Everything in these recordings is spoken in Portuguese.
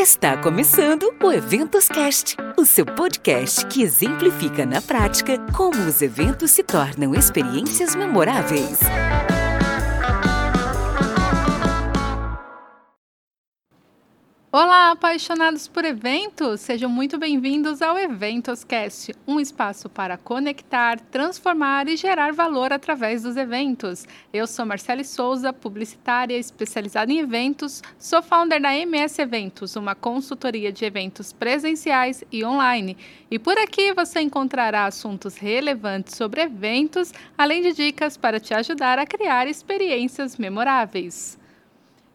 Está começando o Eventos Cast, o seu podcast que exemplifica na prática como os eventos se tornam experiências memoráveis. Olá, apaixonados por eventos! Sejam muito bem-vindos ao Eventoscast, um espaço para conectar, transformar e gerar valor através dos eventos. Eu sou Marcele Souza, publicitária especializada em eventos, sou founder da MS Eventos, uma consultoria de eventos presenciais e online. E por aqui você encontrará assuntos relevantes sobre eventos, além de dicas para te ajudar a criar experiências memoráveis.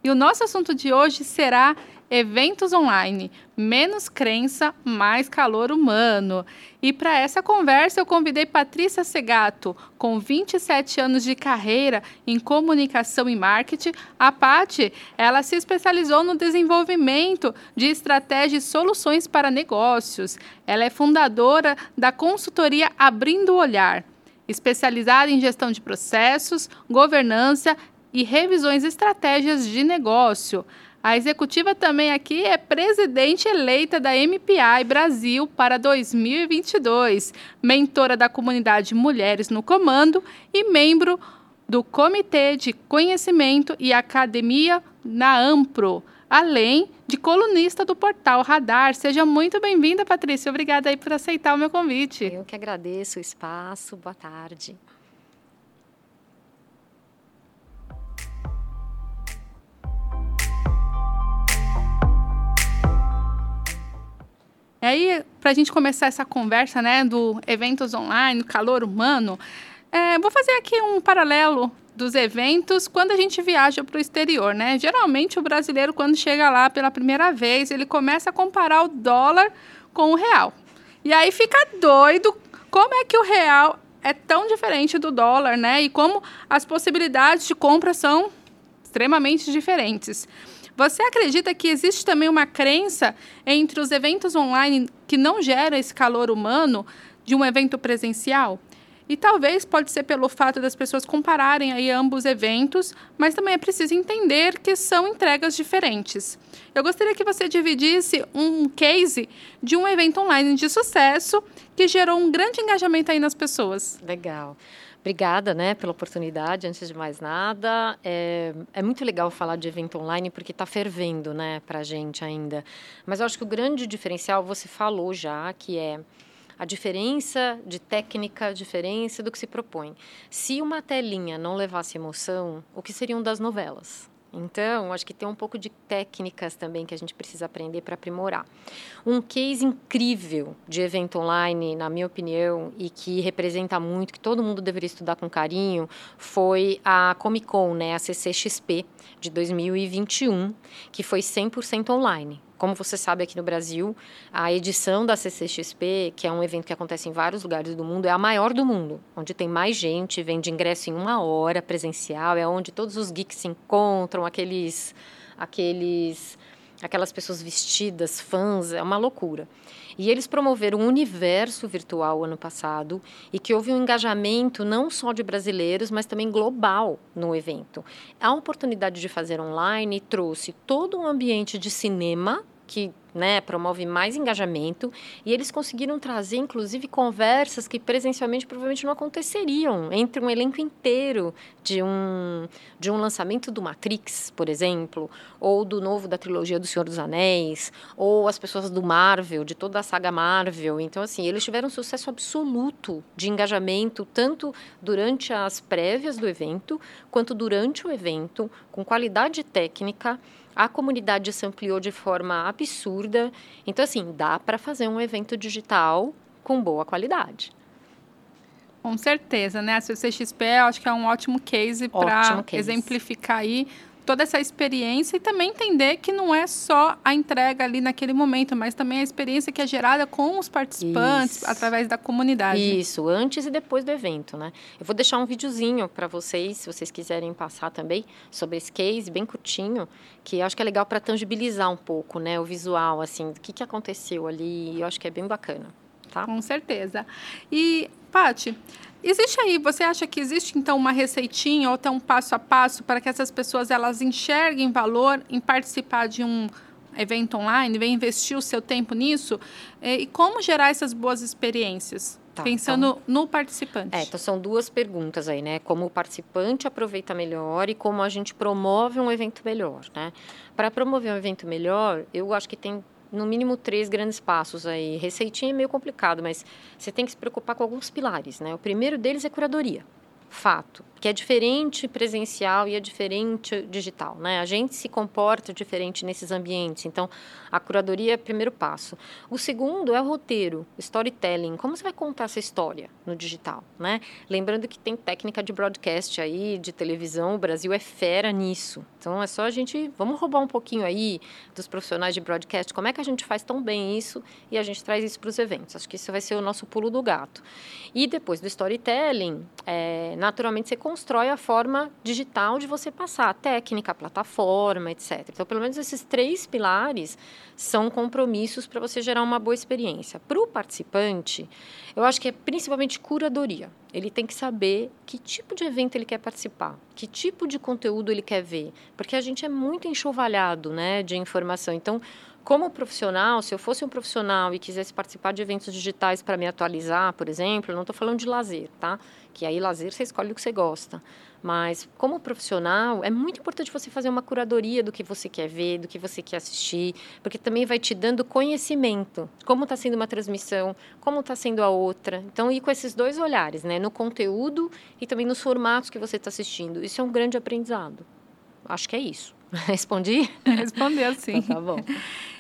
E o nosso assunto de hoje será eventos online, menos crença, mais calor humano. E para essa conversa eu convidei Patrícia Segato, com 27 anos de carreira em comunicação e marketing. A Pati, ela se especializou no desenvolvimento de estratégias e soluções para negócios. Ela é fundadora da consultoria Abrindo o Olhar, especializada em gestão de processos, governança e revisões estratégias de negócio. A executiva também aqui é presidente eleita da MPI Brasil para 2022, mentora da comunidade Mulheres no Comando e membro do Comitê de Conhecimento e Academia na Ampro, além de colunista do portal Radar. Seja muito bem-vinda, Patrícia. Obrigada aí por aceitar o meu convite. Eu que agradeço o espaço. Boa tarde. E aí, para a gente começar essa conversa, né, do eventos online, calor humano, é, vou fazer aqui um paralelo dos eventos quando a gente viaja para o exterior, né? Geralmente o brasileiro quando chega lá pela primeira vez, ele começa a comparar o dólar com o real. E aí fica doido como é que o real é tão diferente do dólar, né? E como as possibilidades de compra são extremamente diferentes. Você acredita que existe também uma crença entre os eventos online que não gera esse calor humano de um evento presencial? E talvez pode ser pelo fato das pessoas compararem aí ambos eventos, mas também é preciso entender que são entregas diferentes. Eu gostaria que você dividisse um case de um evento online de sucesso que gerou um grande engajamento aí nas pessoas. Legal. Obrigada, né, pela oportunidade. Antes de mais nada, é, é muito legal falar de evento online porque está fervendo, né, para a gente ainda. Mas eu acho que o grande diferencial você falou já, que é a diferença de técnica, a diferença do que se propõe. Se uma telinha não levasse emoção, o que seriam das novelas? Então, acho que tem um pouco de técnicas também que a gente precisa aprender para aprimorar. Um case incrível de evento online, na minha opinião, e que representa muito, que todo mundo deveria estudar com carinho, foi a Comic Con, né, a CCXP de 2021, que foi 100% online. Como você sabe, aqui no Brasil, a edição da CCXP, que é um evento que acontece em vários lugares do mundo, é a maior do mundo, onde tem mais gente, vende ingresso em uma hora presencial, é onde todos os geeks se encontram, aqueles, aqueles, aquelas pessoas vestidas, fãs, é uma loucura. E eles promoveram um universo virtual ano passado e que houve um engajamento não só de brasileiros, mas também global no evento. A oportunidade de fazer online trouxe todo um ambiente de cinema que né, promove mais engajamento e eles conseguiram trazer, inclusive, conversas que presencialmente provavelmente não aconteceriam entre um elenco inteiro de um, de um lançamento do Matrix, por exemplo, ou do novo da trilogia do Senhor dos Anéis, ou as pessoas do Marvel, de toda a saga Marvel. Então, assim, eles tiveram um sucesso absoluto de engajamento, tanto durante as prévias do evento, quanto durante o evento, com qualidade técnica a comunidade se ampliou de forma absurda. Então, assim, dá para fazer um evento digital com boa qualidade. Com certeza, né? A CCXP acho que é um ótimo case para exemplificar aí toda essa experiência e também entender que não é só a entrega ali naquele momento, mas também a experiência que é gerada com os participantes Isso. através da comunidade. Isso, antes e depois do evento, né? Eu vou deixar um videozinho para vocês, se vocês quiserem passar também sobre esse case, bem curtinho, que eu acho que é legal para tangibilizar um pouco, né, o visual assim, do que que aconteceu ali, eu acho que é bem bacana. Tá? Com certeza. E, Pati, Existe aí, você acha que existe então uma receitinha ou até um passo a passo para que essas pessoas elas enxerguem valor em participar de um evento online, vem investir o seu tempo nisso, é, e como gerar essas boas experiências? Tá, Pensando então, no participante. É, então são duas perguntas aí, né? Como o participante aproveita melhor e como a gente promove um evento melhor, né? Para promover um evento melhor, eu acho que tem no mínimo três grandes passos aí. Receitinha é meio complicado, mas você tem que se preocupar com alguns pilares, né? O primeiro deles é curadoria fato, que é diferente presencial e é diferente digital, né? A gente se comporta diferente nesses ambientes, então a curadoria é o primeiro passo. O segundo é o roteiro, storytelling, como você vai contar essa história no digital, né? Lembrando que tem técnica de broadcast aí, de televisão, o Brasil é fera nisso. Então é só a gente, vamos roubar um pouquinho aí dos profissionais de broadcast, como é que a gente faz tão bem isso e a gente traz isso para os eventos. Acho que isso vai ser o nosso pulo do gato. E depois do storytelling, é, naturalmente você constrói a forma digital de você passar, a técnica, a plataforma, etc. Então, pelo menos esses três pilares são compromissos para você gerar uma boa experiência. Para o participante, eu acho que é principalmente curadoria. Ele tem que saber que tipo de evento ele quer participar, que tipo de conteúdo ele quer ver, porque a gente é muito enxovalhado, né, de informação. Então, como profissional, se eu fosse um profissional e quisesse participar de eventos digitais para me atualizar, por exemplo, não estou falando de lazer, tá? Que aí lazer você escolhe o que você gosta. Mas como profissional, é muito importante você fazer uma curadoria do que você quer ver, do que você quer assistir, porque também vai te dando conhecimento. Como está sendo uma transmissão, como está sendo a outra. Então, ir com esses dois olhares, né? No conteúdo e também nos formatos que você está assistindo. Isso é um grande aprendizado. Acho que é isso. Respondi? Respondeu, sim. Então, tá bom.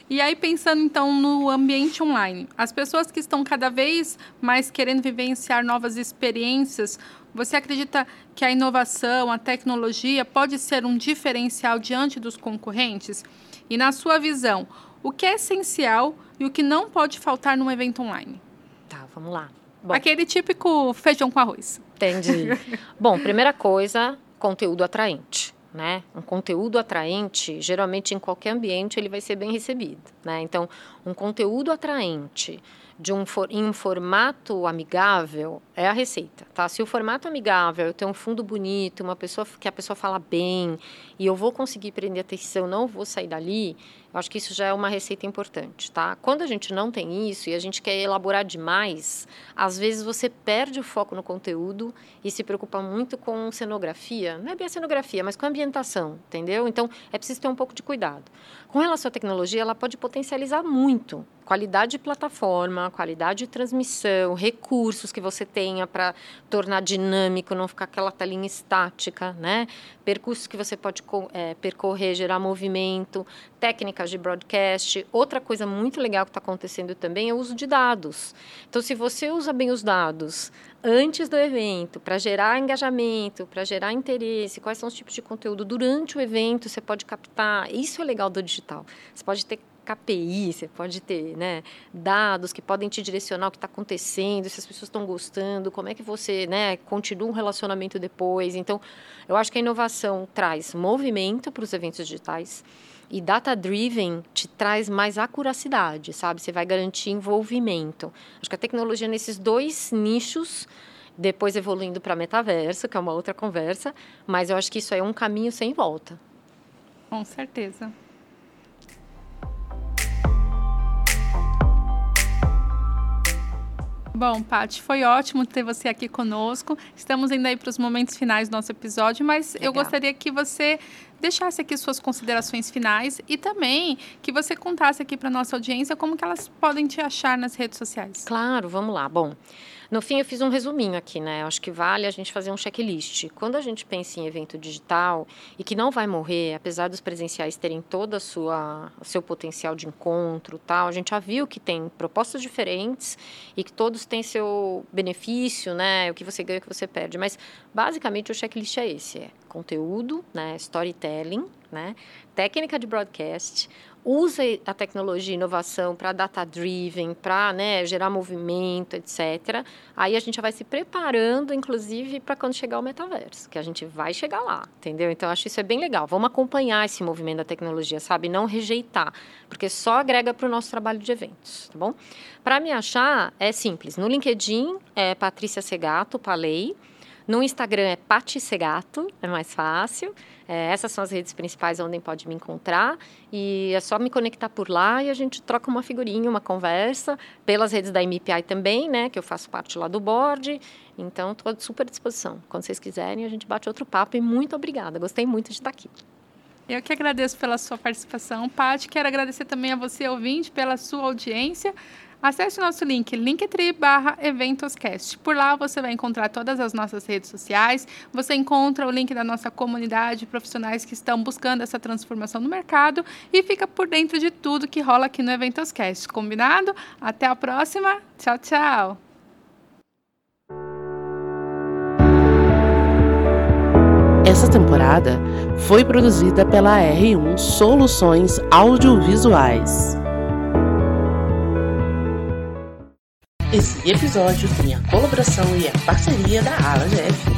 E aí, pensando então no ambiente online, as pessoas que estão cada vez mais querendo vivenciar novas experiências, você acredita que a inovação, a tecnologia pode ser um diferencial diante dos concorrentes? E na sua visão, o que é essencial e o que não pode faltar num evento online? Tá, vamos lá. Bom, Aquele típico feijão com arroz. Entendi. Bom, primeira coisa, conteúdo atraente né? Um conteúdo atraente, geralmente em qualquer ambiente ele vai ser bem recebido, né? Então, um conteúdo atraente de um for, em um formato amigável é a receita, tá? Se o formato amigável, eu tenho um fundo bonito, uma pessoa que a pessoa fala bem e eu vou conseguir prender atenção, não vou sair dali, eu acho que isso já é uma receita importante, tá? Quando a gente não tem isso e a gente quer elaborar demais, às vezes você perde o foco no conteúdo e se preocupa muito com cenografia, não é bem a cenografia, mas com a ambientação, entendeu? Então, é preciso ter um pouco de cuidado. Com relação à tecnologia, ela pode potencializar muito qualidade de plataforma, qualidade de transmissão, recursos que você tenha para tornar dinâmico, não ficar aquela telinha estática, né? Percursos que você pode é, percorrer, gerar movimento, técnicas de broadcast. Outra coisa muito legal que está acontecendo também é o uso de dados. Então, se você usa bem os dados antes do evento, para gerar engajamento, para gerar interesse, quais são os tipos de conteúdo durante o evento, você pode captar. Isso é legal do digital. Você pode ter KPI, você pode ter né, dados que podem te direcionar o que está acontecendo, se as pessoas estão gostando, como é que você né, continua um relacionamento depois. Então, eu acho que a inovação traz movimento para os eventos digitais e data-driven te traz mais acuracidade, sabe? Você vai garantir envolvimento. Acho que a tecnologia nesses dois nichos depois evoluindo para metaverso, que é uma outra conversa, mas eu acho que isso é um caminho sem volta. Com certeza. Bom, Paty, foi ótimo ter você aqui conosco. Estamos indo aí para os momentos finais do nosso episódio, mas Legal. eu gostaria que você deixasse aqui suas considerações finais e também que você contasse aqui para nossa audiência como que elas podem te achar nas redes sociais. Claro, vamos lá. Bom, no fim, eu fiz um resuminho aqui, né? Eu acho que vale a gente fazer um checklist. Quando a gente pensa em evento digital e que não vai morrer, apesar dos presenciais terem todo a sua, o seu potencial de encontro, tal, a gente já viu que tem propostas diferentes e que todos têm seu benefício, né? O que você ganha, o que você perde. Mas basicamente o checklist é esse: é conteúdo, né? Storytelling, né? Técnica de broadcast, usa a tecnologia e inovação para data-driven, para né, gerar movimento, etc. Aí a gente já vai se preparando, inclusive, para quando chegar o metaverso, que a gente vai chegar lá, entendeu? Então, acho isso é bem legal. Vamos acompanhar esse movimento da tecnologia, sabe? Não rejeitar, porque só agrega para o nosso trabalho de eventos, tá bom? Para me achar, é simples. No LinkedIn, é Patrícia Segato, Palei. No Instagram é Pati Segato, é mais fácil. É, essas são as redes principais onde pode me encontrar e é só me conectar por lá e a gente troca uma figurinha, uma conversa pelas redes da MPI também, né, que eu faço parte lá do board. Então, estou à super disposição. Quando vocês quiserem, a gente bate outro papo e muito obrigada. Gostei muito de estar aqui. Eu que agradeço pela sua participação, Paty. Quero agradecer também a você, ouvinte, pela sua audiência. Acesse nosso link, linktree barra eventoscast. Por lá você vai encontrar todas as nossas redes sociais, você encontra o link da nossa comunidade, profissionais que estão buscando essa transformação no mercado e fica por dentro de tudo que rola aqui no Eventoscast. Combinado? Até a próxima. Tchau, tchau. Essa temporada foi produzida pela R1 Soluções Audiovisuais. Esse episódio tem a colaboração e a parceria da Ala GF.